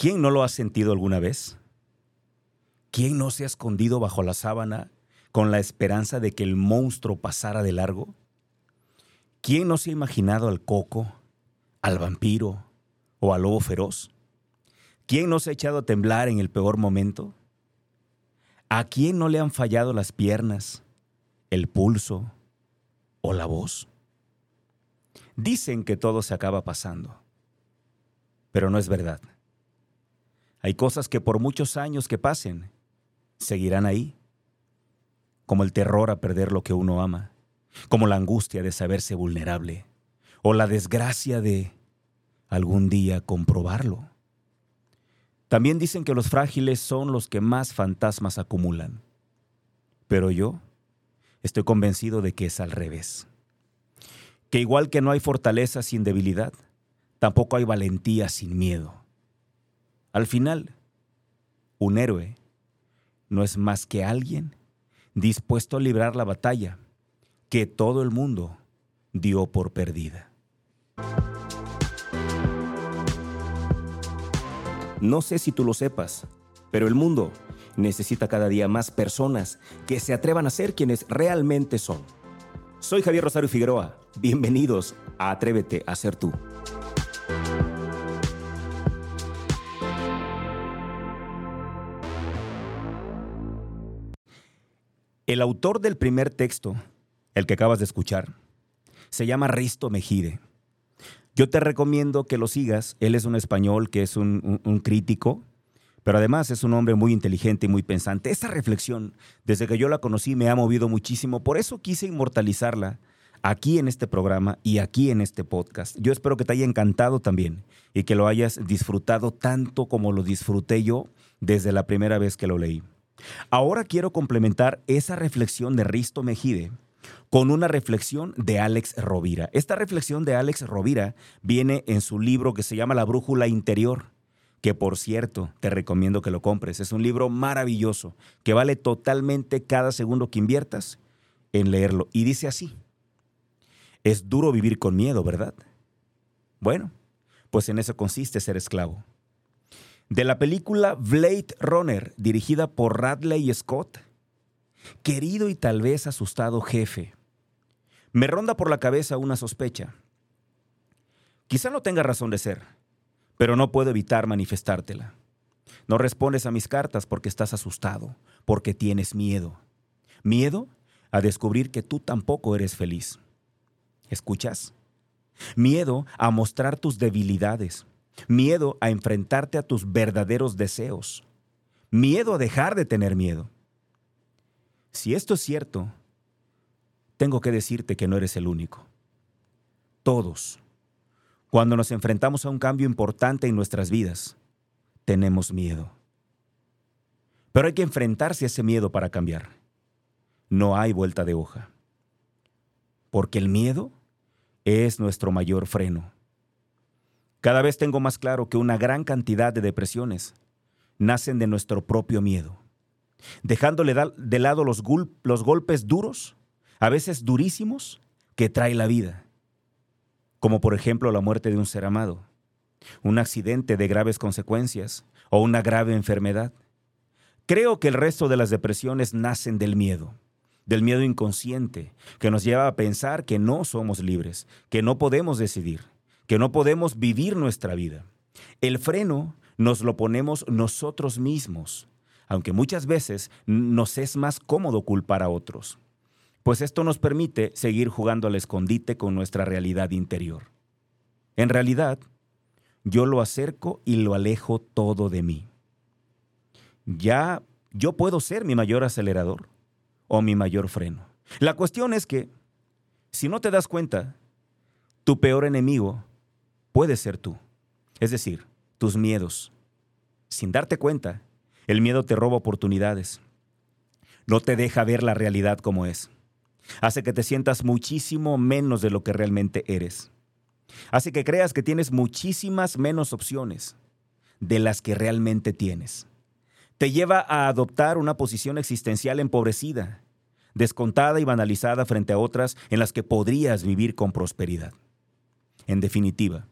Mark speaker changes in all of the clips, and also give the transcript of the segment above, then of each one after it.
Speaker 1: ¿Quién no lo ha sentido alguna vez? ¿Quién no se ha escondido bajo la sábana con la esperanza de que el monstruo pasara de largo? ¿Quién no se ha imaginado al coco, al vampiro o al lobo feroz? ¿Quién no se ha echado a temblar en el peor momento? ¿A quién no le han fallado las piernas, el pulso o la voz? Dicen que todo se acaba pasando, pero no es verdad. Hay cosas que por muchos años que pasen, seguirán ahí, como el terror a perder lo que uno ama, como la angustia de saberse vulnerable, o la desgracia de algún día comprobarlo. También dicen que los frágiles son los que más fantasmas acumulan, pero yo estoy convencido de que es al revés, que igual que no hay fortaleza sin debilidad, tampoco hay valentía sin miedo. Al final, un héroe no es más que alguien dispuesto a librar la batalla que todo el mundo dio por perdida. No sé si tú lo sepas, pero el mundo necesita cada día más personas que se atrevan a ser quienes realmente son. Soy Javier Rosario Figueroa. Bienvenidos a Atrévete a ser tú. El autor del primer texto, el que acabas de escuchar, se llama Risto Mejide. Yo te recomiendo que lo sigas. Él es un español que es un, crítico, pero además es un hombre muy inteligente y muy pensante. Esta reflexión, desde que yo la conocí, me ha movido muchísimo. Por eso quise inmortalizarla aquí en este programa y aquí en este podcast. Yo espero que te haya encantado también y que lo hayas disfrutado tanto como lo disfruté yo desde la primera vez que lo leí. Ahora quiero complementar esa reflexión de Risto Mejide con una reflexión de Alex Rovira. Esta reflexión de Alex Rovira viene en su libro que se llama La Brújula Interior, que por cierto te recomiendo que lo compres. Es un libro maravilloso que vale totalmente cada segundo que inviertas en leerlo. Y dice así, es duro vivir con miedo, ¿verdad? Bueno, pues en eso consiste ser esclavo de la película Blade Runner, dirigida por Radley Scott. Querido y tal vez asustado jefe, me ronda por la cabeza una sospecha. Quizá no tenga razón de ser, pero no puedo evitar manifestártela. No respondes a mis cartas porque estás asustado, porque tienes miedo. Miedo a descubrir que tú tampoco eres feliz. ¿Escuchas? Miedo a mostrar tus debilidades, miedo a enfrentarte a tus verdaderos deseos, miedo a dejar de tener miedo. Si esto es cierto, tengo que decirte que no eres el único. Todos, cuando nos enfrentamos a un cambio importante en nuestras vidas, tenemos miedo. Pero hay que enfrentarse a ese miedo para cambiar. No hay vuelta de hoja. Porque el miedo es nuestro mayor freno. Cada vez tengo más claro que una gran cantidad de depresiones nacen de nuestro propio miedo. Dejándole de lado los, los golpes duros, a veces durísimos, que trae la vida. Como por ejemplo la muerte de un ser amado, un accidente de graves consecuencias o una grave enfermedad. Creo que el resto de las depresiones nacen del miedo, del miedo inconsciente, que nos lleva a pensar que no somos libres, que no podemos decidir, que no podemos vivir nuestra vida. El freno nos lo ponemos nosotros mismos, aunque muchas veces nos es más cómodo culpar a otros, pues esto nos permite seguir jugando al escondite con nuestra realidad interior. En realidad, yo lo acerco y lo alejo todo de mí. Ya yo puedo ser mi mayor acelerador o mi mayor freno. La cuestión es que, si no te das cuenta, tu peor enemigo puede ser tú. Es decir, tus miedos. Sin darte cuenta, el miedo te roba oportunidades. No te deja ver la realidad como es. Hace que te sientas muchísimo menos de lo que realmente eres. Hace que creas que tienes muchísimas menos opciones de las que realmente tienes. Te lleva a adoptar una posición existencial empobrecida, descontada y banalizada frente a otras en las que podrías vivir con prosperidad. En definitiva,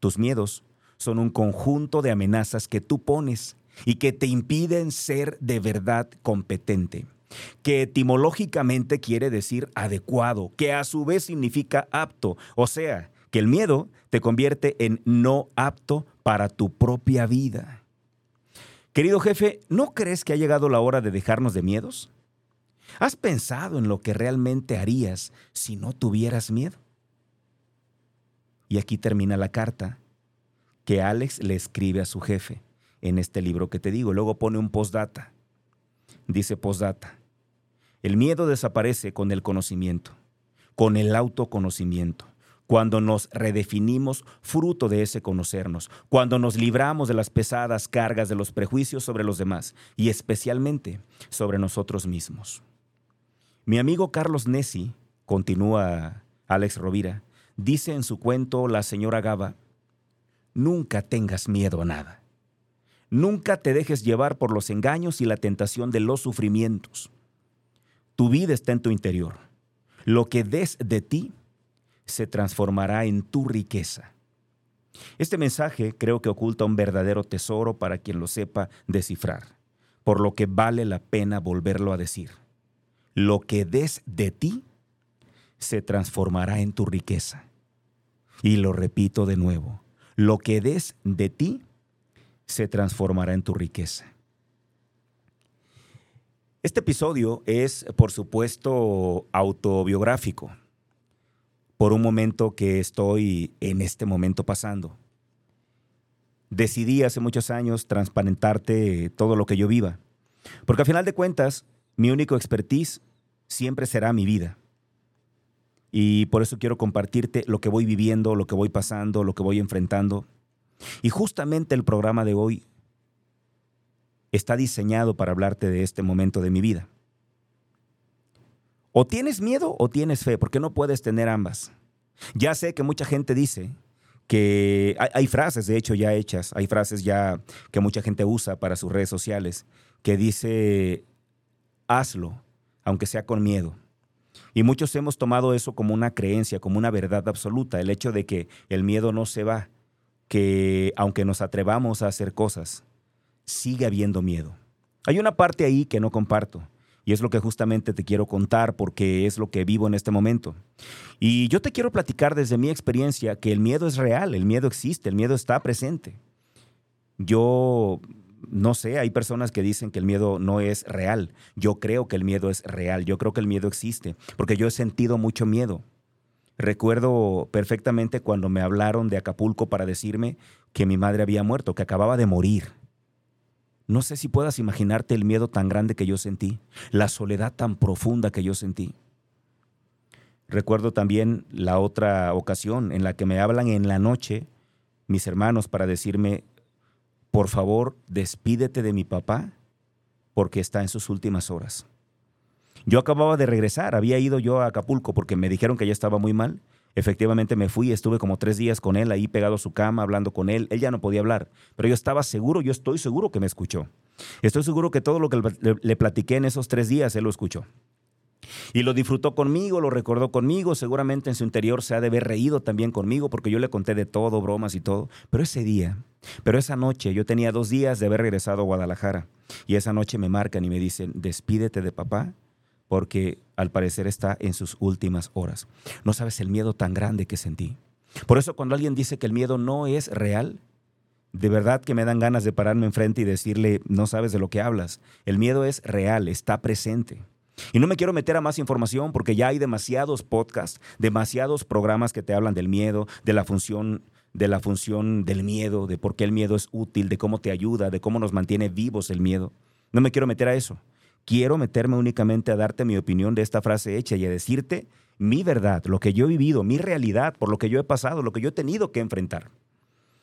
Speaker 1: tus miedos son un conjunto de amenazas que tú pones y que te impiden ser de verdad competente, que etimológicamente quiere decir adecuado, que a su vez significa apto, o sea, que el miedo te convierte en no apto para tu propia vida. Querido jefe, ¿no crees que ha llegado la hora de dejarnos de miedos? ¿Has pensado en lo que realmente harías si no tuvieras miedo? Y aquí termina la carta que Alex le escribe a su jefe en este libro que te digo. Luego pone un postdata. Dice postdata. El miedo desaparece con el conocimiento, con el autoconocimiento cuando nos redefinimos fruto de ese conocernos, cuando nos libramos de las pesadas cargas de los prejuicios sobre los demás y especialmente sobre nosotros mismos. Mi amigo Carlos Nessi, continúa Alex Rovira, dice en su cuento La señora Gaba, nunca tengas miedo a nada. Nunca te dejes llevar por los engaños y la tentación de los sufrimientos. Tu vida está en tu interior. Lo que des de ti se transformará en tu riqueza. Este mensaje creo que oculta un verdadero tesoro para quien lo sepa descifrar, por lo que vale la pena volverlo a decir. Lo que des de ti se transformará en tu riqueza. Y lo repito de nuevo, lo que des de ti se transformará en tu riqueza. Este episodio es, por supuesto, autobiográfico por un momento que estoy en este momento pasando. Decidí hace muchos años transparentarte todo lo que yo viva, porque al final de cuentas, mi único expertise siempre será mi vida. Y por eso quiero compartirte lo que voy viviendo, lo que voy pasando, lo que voy enfrentando. Y justamente el programa de hoy está diseñado para hablarte de este momento de mi vida. O tienes miedo o tienes fe, porque no puedes tener ambas. Ya sé que mucha gente dice que hay, frases, de hecho, ya hechas, hay frases ya que mucha gente usa para sus redes sociales, que dice, hazlo, aunque sea con miedo. Y muchos hemos tomado eso como una creencia, como una verdad absoluta, el hecho de que el miedo no se va, que aunque nos atrevamos a hacer cosas, sigue habiendo miedo. Hay una parte ahí que no comparto. Y es lo que justamente te quiero contar porque es lo que vivo en este momento. Y yo te quiero platicar desde mi experiencia que el miedo es real, el miedo existe, el miedo está presente. Yo no sé, hay personas que dicen que el miedo no es real. Yo creo que el miedo es real, yo creo que el miedo existe, porque yo he sentido mucho miedo. Recuerdo perfectamente cuando me hablaron de Acapulco para decirme que mi madre había muerto, que acababa de morir. No sé si puedas imaginarte el miedo tan grande que yo sentí, la soledad tan profunda que yo sentí. Recuerdo también la otra ocasión en la que me hablan en la noche mis hermanos para decirme, por favor, despídete de mi papá porque está en sus últimas horas. Yo acababa de regresar, había ido yo a Acapulco porque me dijeron que ya estaba muy mal Efectivamente me fui, estuve como tres días con él ahí pegado a su cama, hablando con él. Él ya no podía hablar, pero yo estaba seguro, yo estoy seguro que me escuchó. Estoy seguro que todo lo que le, platiqué en esos tres días, él lo escuchó. Y lo disfrutó conmigo, lo recordó conmigo, seguramente en su interior se ha de haber reído también conmigo porque yo le conté de todo, bromas y todo. Pero ese día, pero esa noche, yo tenía dos días de haber regresado a Guadalajara y esa noche me marcan y me dicen, despídete de papá porque al parecer está en sus últimas horas. No sabes el miedo tan grande que sentí. Por eso cuando alguien dice que el miedo no es real, de verdad que me dan ganas de pararme enfrente y decirle, no sabes de lo que hablas. El miedo es real, está presente. Y no me quiero meter a más información porque ya hay demasiados podcasts, demasiados programas que te hablan del miedo, de la función de la función del miedo, de por qué el miedo es útil, de cómo te ayuda, de cómo nos mantiene vivos el miedo. No me quiero meter a eso. Quiero meterme únicamente a darte mi opinión de esta frase hecha y a decirte mi verdad, lo que yo he vivido, mi realidad, por lo que yo he pasado, lo que yo he tenido que enfrentar.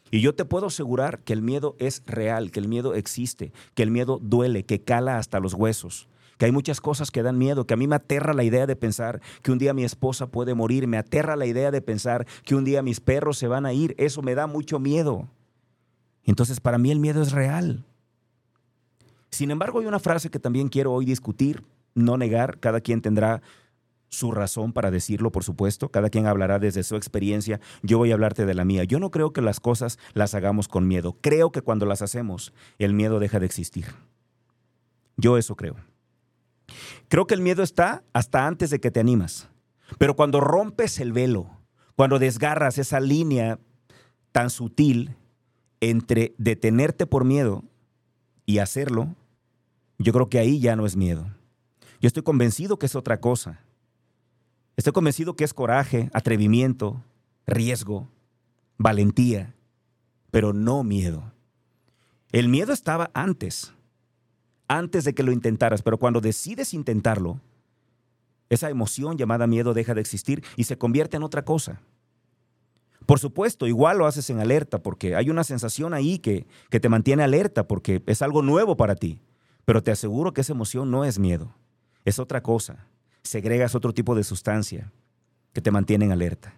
Speaker 1: Y yo te puedo asegurar que el miedo es real, que el miedo existe, que el miedo duele, que cala hasta los huesos, que hay muchas cosas que dan miedo, que a mí me aterra la idea de pensar que un día mi esposa puede morir, me aterra la idea de pensar que un día mis perros se van a ir, eso me da mucho miedo. Entonces para mí el miedo es real. Sin embargo, hay una frase que también quiero hoy discutir, no negar, cada quien tendrá su razón para decirlo, por supuesto. Cada quien hablará desde su experiencia. Yo voy a hablarte de la mía. Yo no creo que las cosas las hagamos con miedo. Creo que cuando las hacemos, el miedo deja de existir. Yo eso creo. Creo que el miedo está hasta antes de que te animas. Pero cuando rompes el velo, cuando desgarras esa línea tan sutil entre detenerte por miedo y hacerlo, yo creo que ahí ya no es miedo. Yo estoy convencido que es otra cosa. Estoy convencido que es coraje, atrevimiento, riesgo, valentía, pero no miedo. El miedo estaba antes, antes de que lo intentaras, pero cuando decides intentarlo, esa emoción llamada miedo deja de existir y se convierte en otra cosa. Por supuesto, igual lo haces en alerta porque hay una sensación ahí que, que te mantiene alerta porque es algo nuevo para ti. Pero te aseguro que esa emoción no es miedo, es otra cosa segregas otro tipo de sustancia que te mantiene en alerta.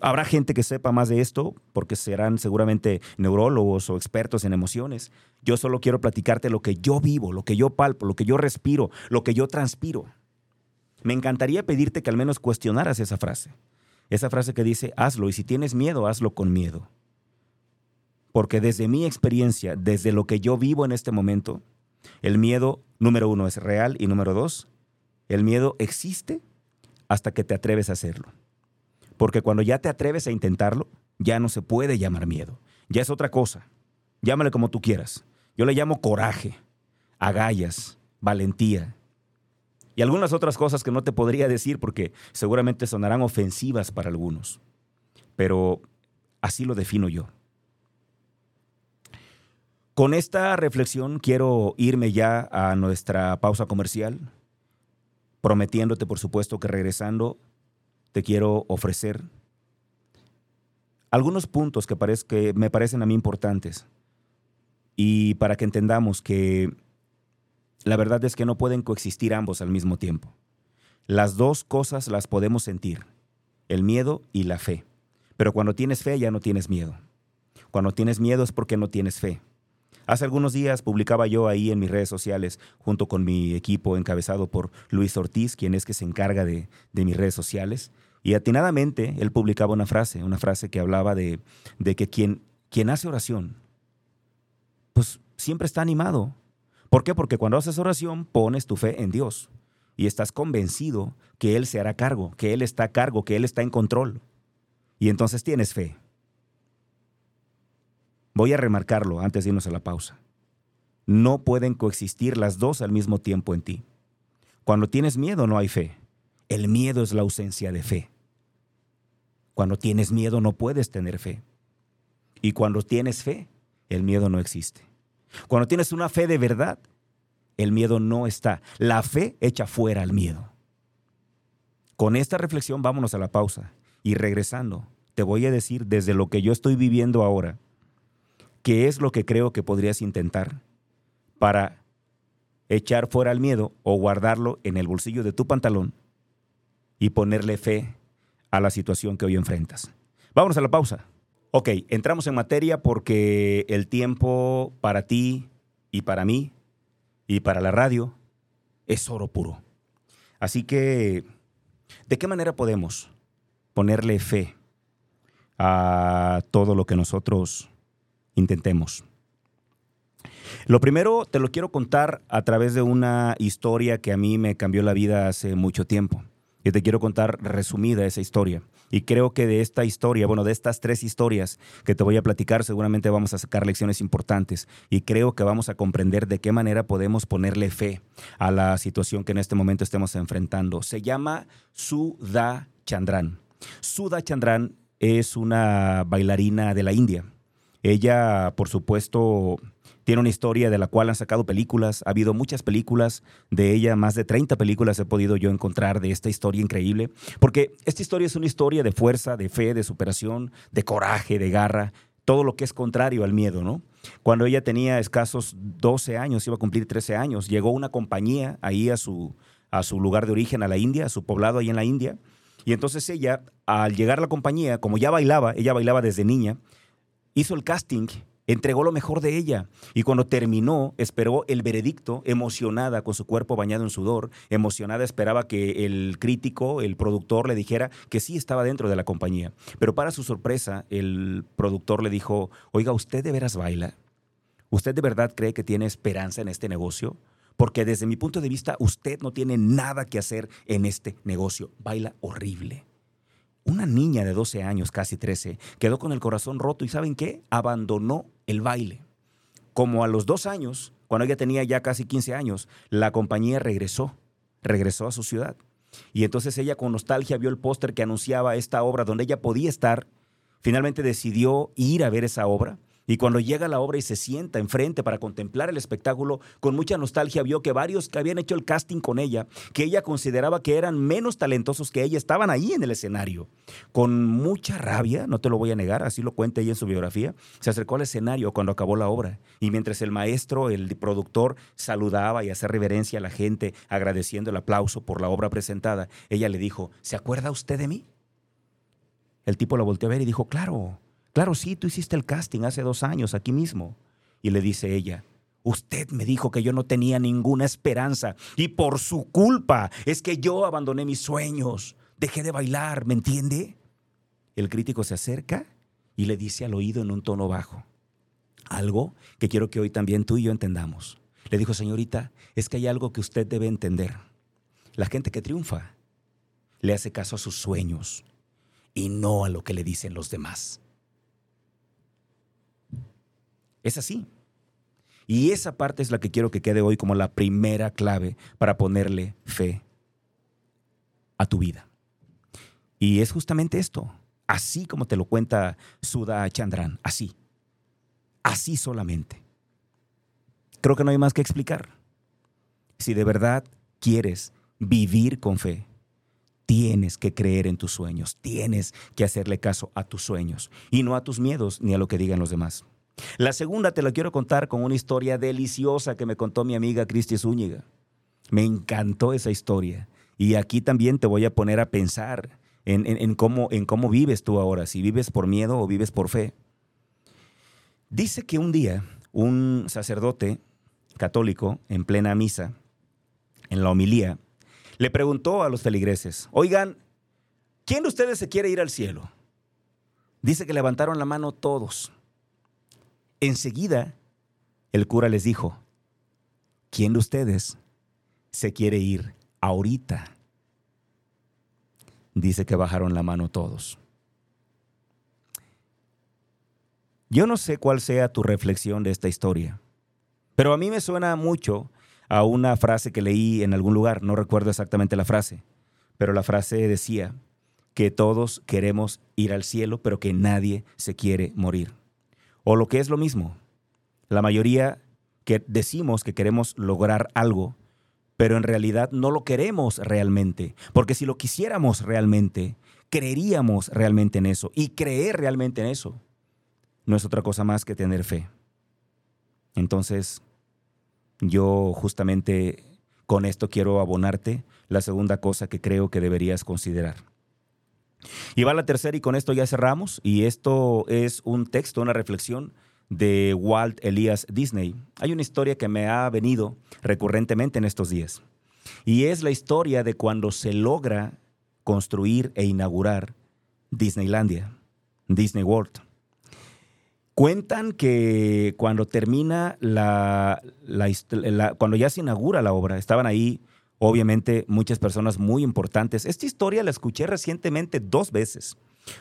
Speaker 1: Habrá gente que sepa más de esto porque serán seguramente neurólogos o expertos en emociones. Yo solo quiero platicarte lo que yo vivo, lo que yo palpo, lo que yo respiro, lo que yo transpiro. Me encantaría pedirte que al menos cuestionaras esa frase. Esa frase que dice, hazlo y si tienes miedo, hazlo con miedo. Porque desde mi experiencia, desde lo que yo vivo en este momento, el miedo, número uno, es real y número dos, el miedo existe hasta que te atreves a hacerlo. Porque cuando ya te atreves a intentarlo, ya no se puede llamar miedo. Ya es otra cosa. Llámale como tú quieras. Yo le llamo coraje, agallas, valentía. Y algunas otras cosas que no te podría decir porque seguramente sonarán ofensivas para algunos. Pero así lo defino yo. Con esta reflexión quiero irme ya a nuestra pausa comercial prometiéndote, por supuesto, que regresando te quiero ofrecer algunos puntos que, que me parecen a mí importantes y para que entendamos que la verdad es que no pueden coexistir ambos al mismo tiempo. Las dos cosas las podemos sentir, el miedo y la fe. Pero cuando tienes fe ya no tienes miedo. Cuando tienes miedo es porque no tienes fe. Hace algunos días publicaba yo ahí en mis redes sociales, junto con mi equipo encabezado por Luis Ortiz, quien es que se encarga de, mis redes sociales, y atinadamente él publicaba una frase, una frase que hablaba de, que quien, quien hace oración, pues siempre está animado. ¿Por qué? Porque cuando haces oración pones tu fe en Dios y estás convencido que Él se hará cargo, que Él está a cargo, que Él está en control. Y entonces tienes fe. Voy a remarcarlo antes de irnos a la pausa. No pueden coexistir las dos al mismo tiempo en ti. Cuando tienes miedo no hay fe. El miedo es la ausencia de fe. Cuando tienes miedo no puedes tener fe. Y cuando tienes fe, el miedo no existe. Cuando tienes una fe de verdad, el miedo no está. La fe echa fuera al miedo. Con esta reflexión vámonos a la pausa y regresando, te voy a decir desde lo que yo estoy viviendo ahora, ¿qué es lo que creo que podrías intentar para echar fuera el miedo o guardarlo en el bolsillo de tu pantalón y ponerle fe a la situación que hoy enfrentas? Vámonos a la pausa. Ok, entramos en materia porque el tiempo para ti y para mí y para la radio es oro puro. Así que, ¿de qué manera podemos ponerle fe a todo lo que nosotros intentemos. Lo primero te lo quiero contar a través de una historia que a mí me cambió la vida hace mucho tiempo. Y te quiero contar resumida esa historia. Y creo que de esta historia, bueno, de estas tres historias que te voy a platicar, seguramente vamos a sacar lecciones importantes. Y creo que vamos a comprender de qué manera podemos ponerle fe a la situación que en este momento estemos enfrentando. Se llama Sudha Chandran. Sudha Chandran es una bailarina de la India ella, por supuesto, tiene una historia de la cual han sacado películas. Ha habido muchas películas de ella, más de 30 películas he podido yo encontrar de esta historia increíble. Porque esta historia es una historia de fuerza, de fe, de superación, de coraje, de garra, todo lo que es contrario al miedo, ¿no? Cuando ella tenía escasos 12 años, iba a cumplir 13 años, llegó una compañía ahí a su, a su lugar de origen, a la India, a su poblado ahí en la India. Y entonces ella, al llegar a la compañía, como ya bailaba, ella bailaba desde niña, hizo el casting entregó lo mejor de ella. Y cuando terminó, esperó el veredicto, emocionada, con su cuerpo bañado en sudor, emocionada esperaba que el crítico, el productor, le dijera que sí estaba dentro de la compañía. Pero para su sorpresa, el productor le dijo, oiga, ¿usted de veras baila? ¿Usted de verdad cree que tiene esperanza en este negocio? Porque desde mi punto de vista, usted no tiene nada que hacer en este negocio. Baila horrible. Una niña de 12 años, casi 13, quedó con el corazón roto y ¿saben qué? Abandonó el baile. Como a los dos años, cuando ella tenía ya casi 15 años, la compañía regresó, regresó a su ciudad. Y entonces ella con nostalgia vio el póster que anunciaba esta obra donde ella podía estar. Finalmente decidió ir a ver esa obra y cuando llega a la obra y se sienta enfrente para contemplar el espectáculo, con mucha nostalgia vio que varios que habían hecho el casting con ella, que ella consideraba que eran menos talentosos que ella, estaban ahí en el escenario. Con mucha rabia, no te lo voy a negar, así lo cuenta ella en su biografía, se acercó al escenario cuando acabó la obra. Y mientras el maestro, el productor, saludaba y hacía reverencia a la gente, agradeciendo el aplauso por la obra presentada, ella le dijo, ¿se acuerda usted de mí? El tipo la volteó a ver y dijo, claro. Claro, sí, tú hiciste el casting hace dos años aquí mismo. Y le dice ella, usted me dijo que yo no tenía ninguna esperanza y por su culpa es que yo abandoné mis sueños, dejé de bailar, ¿me entiende? El crítico se acerca y le dice al oído en un tono bajo, algo que quiero que hoy también tú y yo entendamos. Le dijo, señorita, es que hay algo que usted debe entender. La gente que triunfa le hace caso a sus sueños y no a lo que le dicen los demás. Es así. Y esa parte es la que quiero que quede hoy como la primera clave para ponerle fe a tu vida. Y es justamente esto, así como te lo cuenta Sudha Chandran, así, así solamente. Creo que no hay más que explicar. Si de verdad quieres vivir con fe, tienes que creer en tus sueños, tienes que hacerle caso a tus sueños y no a tus miedos ni a lo que digan los demás. La segunda te la quiero contar con una historia deliciosa que me contó mi amiga Cristi Zúñiga. Me encantó esa historia. Y aquí también te voy a poner a pensar en, cómo, en cómo vives tú ahora, si vives por miedo o vives por fe. Dice que un día un sacerdote católico en plena misa, en la homilía, le preguntó a los feligreses, oigan, ¿quién de ustedes se quiere ir al cielo? Dice que levantaron la mano todos. Enseguida, el cura les dijo, ¿quién de ustedes se quiere ir ahorita? Dice que bajaron la mano todos. Yo no sé cuál sea tu reflexión de esta historia, pero a mí me suena mucho a una frase que leí en algún lugar, no recuerdo exactamente la frase, pero la frase decía que todos queremos ir al cielo, pero que nadie se quiere morir. O lo que es lo mismo, la mayoría que decimos que queremos lograr algo, pero en realidad no lo queremos realmente, porque si lo quisiéramos realmente, creeríamos realmente en eso y creer realmente en eso no es otra cosa más que tener fe. Entonces, yo justamente con esto quiero abonarte la segunda cosa que creo que deberías considerar. Y va la tercera y con esto ya cerramos. Y esto es un texto, una reflexión de Walt Elias Disney. Hay una historia que me ha venido recurrentemente en estos días. Y es la historia de cuando se logra construir e inaugurar Disneylandia, Disney World. Cuentan que cuando termina la, cuando ya se inaugura la obra, estaban ahí obviamente muchas personas muy importantes. Esta historia la escuché recientemente dos veces.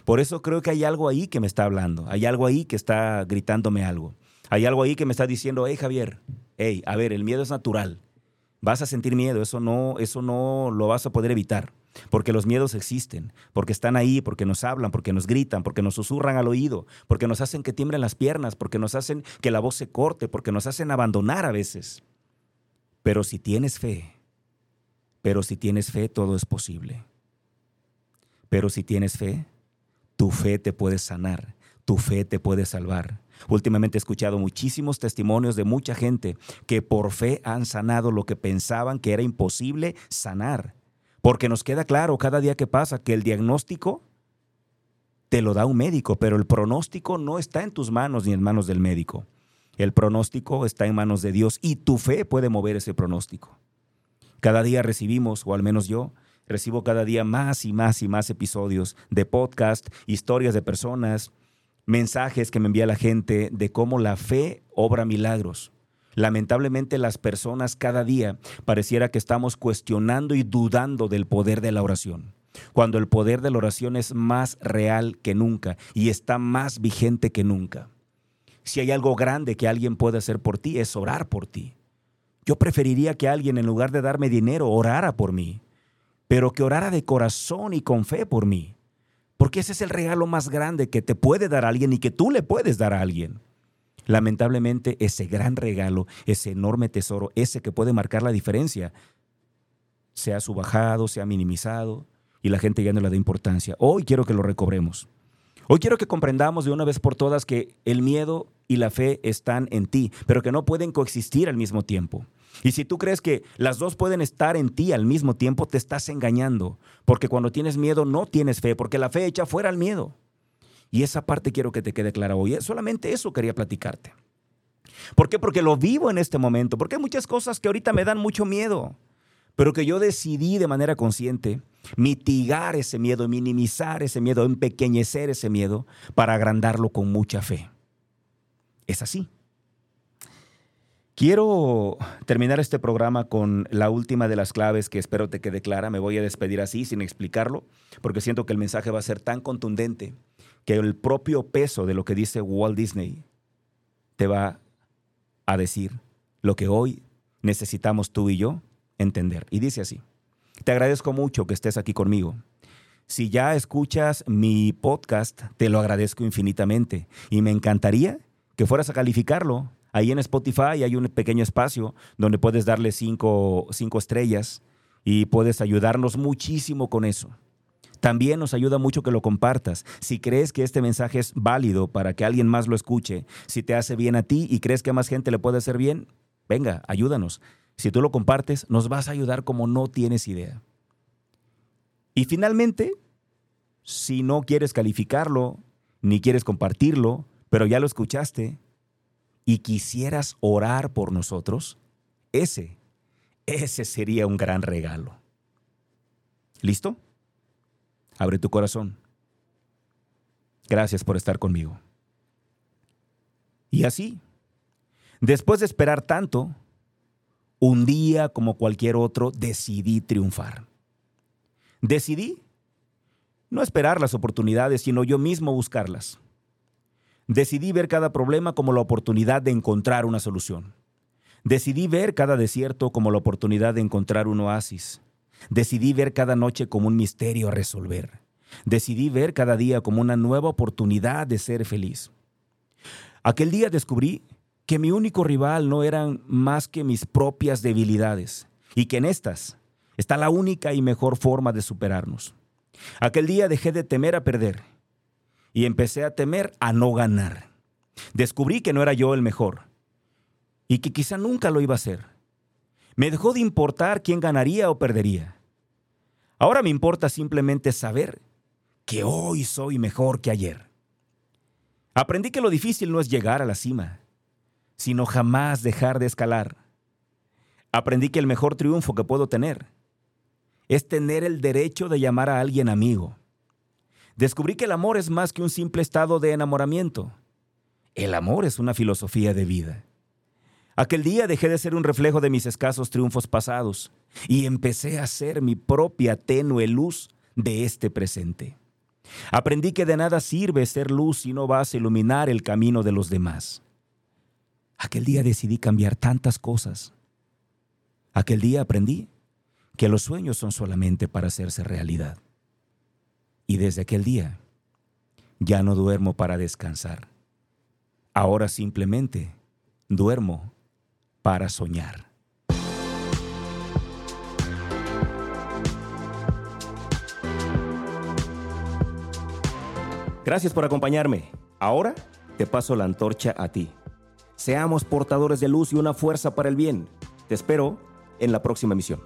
Speaker 1: Por eso creo que hay algo ahí que me está hablando, hay algo ahí que está gritándome algo. Hay algo ahí que me está diciendo, hey Javier, hey, a ver, el miedo es natural. Vas a sentir miedo, eso no, eso no lo vas a poder evitar. Porque los miedos existen, porque están ahí, porque nos hablan, porque nos gritan, porque nos susurran al oído, porque nos hacen que tiemblen las piernas, porque nos hacen que la voz se corte, porque nos hacen abandonar a veces. Pero si tienes fe, pero si tienes fe, todo es posible. Pero si tienes fe, tu fe te puede sanar, tu fe te puede salvar. Últimamente he escuchado muchísimos testimonios de mucha gente que por fe han sanado lo que pensaban que era imposible sanar. Porque nos queda claro cada día que pasa que el diagnóstico te lo da un médico, pero el pronóstico no está en tus manos ni en manos del médico. El pronóstico está en manos de Dios y tu fe puede mover ese pronóstico. Cada día recibimos, o al menos yo, recibo cada día más y más y más episodios de podcast, historias de personas, mensajes que me envía la gente de cómo la fe obra milagros. Lamentablemente las personas cada día pareciera que estamos cuestionando y dudando del poder de la oración, cuando el poder de la oración es más real que nunca y está más vigente que nunca. Si hay algo grande que alguien puede hacer por ti es orar por ti. Yo preferiría que alguien en lugar de darme dinero orara por mí, pero que orara de corazón y con fe por mí, porque ese es el regalo más grande que te puede dar alguien y que tú le puedes dar a alguien. Lamentablemente, ese gran regalo, ese enorme tesoro, ese que puede marcar la diferencia, se ha subajado, se ha minimizado y la gente ya no le da importancia. Hoy quiero que lo recobremos. Hoy quiero que comprendamos de una vez por todas que el miedo y la fe están en ti, pero que no pueden coexistir al mismo tiempo. Y si tú crees que las dos pueden estar en ti al mismo tiempo, te estás engañando, porque cuando tienes miedo no tienes fe, porque la fe echa fuera el miedo. Y esa parte quiero que te quede clara hoy. Solamente eso quería platicarte. ¿Por qué? Porque lo vivo en este momento. Porque hay muchas cosas que ahorita me dan mucho miedo. Pero que yo decidí de manera consciente mitigar ese miedo, minimizar ese miedo, empequeñecer ese miedo para agrandarlo con mucha fe. Es así. Quiero terminar este programa con la última de las claves que espero te quede clara. Me voy a despedir así, sin explicarlo, porque siento que el mensaje va a ser tan contundente que el propio peso de lo que dice Walt Disney te va a decir lo que hoy necesitamos tú y yo entender. Y dice así, te agradezco mucho que estés aquí conmigo. Si ya escuchas mi podcast, te lo agradezco infinitamente y me encantaría que fueras a calificarlo. Ahí en Spotify hay un pequeño espacio donde puedes darle cinco, cinco estrellas y puedes ayudarnos muchísimo con eso. También nos ayuda mucho que lo compartas. Si crees que este mensaje es válido para que alguien más lo escuche, si te hace bien a ti y crees que a más gente le puede hacer bien, venga, ayúdanos. Si tú lo compartes, nos vas a ayudar como no tienes idea. Y finalmente, si no quieres calificarlo, ni quieres compartirlo, pero ya lo escuchaste y quisieras orar por nosotros, ese, ese sería un gran regalo. ¿Listo? Abre tu corazón. Gracias por estar conmigo. Y así, después de esperar tanto, un día como cualquier otro decidí triunfar. Decidí no esperar las oportunidades, sino yo mismo buscarlas. Decidí ver cada problema como la oportunidad de encontrar una solución. Decidí ver cada desierto como la oportunidad de encontrar un oasis. Decidí ver cada noche como un misterio a resolver. Decidí ver cada día como una nueva oportunidad de ser feliz. Aquel día descubrí que mi único rival no eran más que mis propias debilidades y que en estas está la única y mejor forma de superarnos. Aquel día dejé de temer a perder y empecé a temer a no ganar. Descubrí que no era yo el mejor y que quizá nunca lo iba a ser. Me dejó de importar quién ganaría o perdería. Ahora me importa simplemente saber que hoy soy mejor que ayer. Aprendí que lo difícil no es llegar a la cima, sino jamás dejar de escalar. Aprendí que el mejor triunfo que puedo tener es tener el derecho de llamar a alguien amigo. Descubrí que el amor es más que un simple estado de enamoramiento. El amor es una filosofía de vida. Aquel día dejé de ser un reflejo de mis escasos triunfos pasados y empecé a ser mi propia tenue luz de este presente. Aprendí que de nada sirve ser luz si no vas a iluminar el camino de los demás. Aquel día decidí cambiar tantas cosas. Aquel día aprendí que los sueños son solamente para hacerse realidad. Y desde aquel día ya no duermo para descansar. Ahora simplemente duermo para soñar. Gracias por acompañarme. Ahora te paso la antorcha a ti. Seamos portadores de luz y una fuerza para el bien. Te espero en la próxima misión.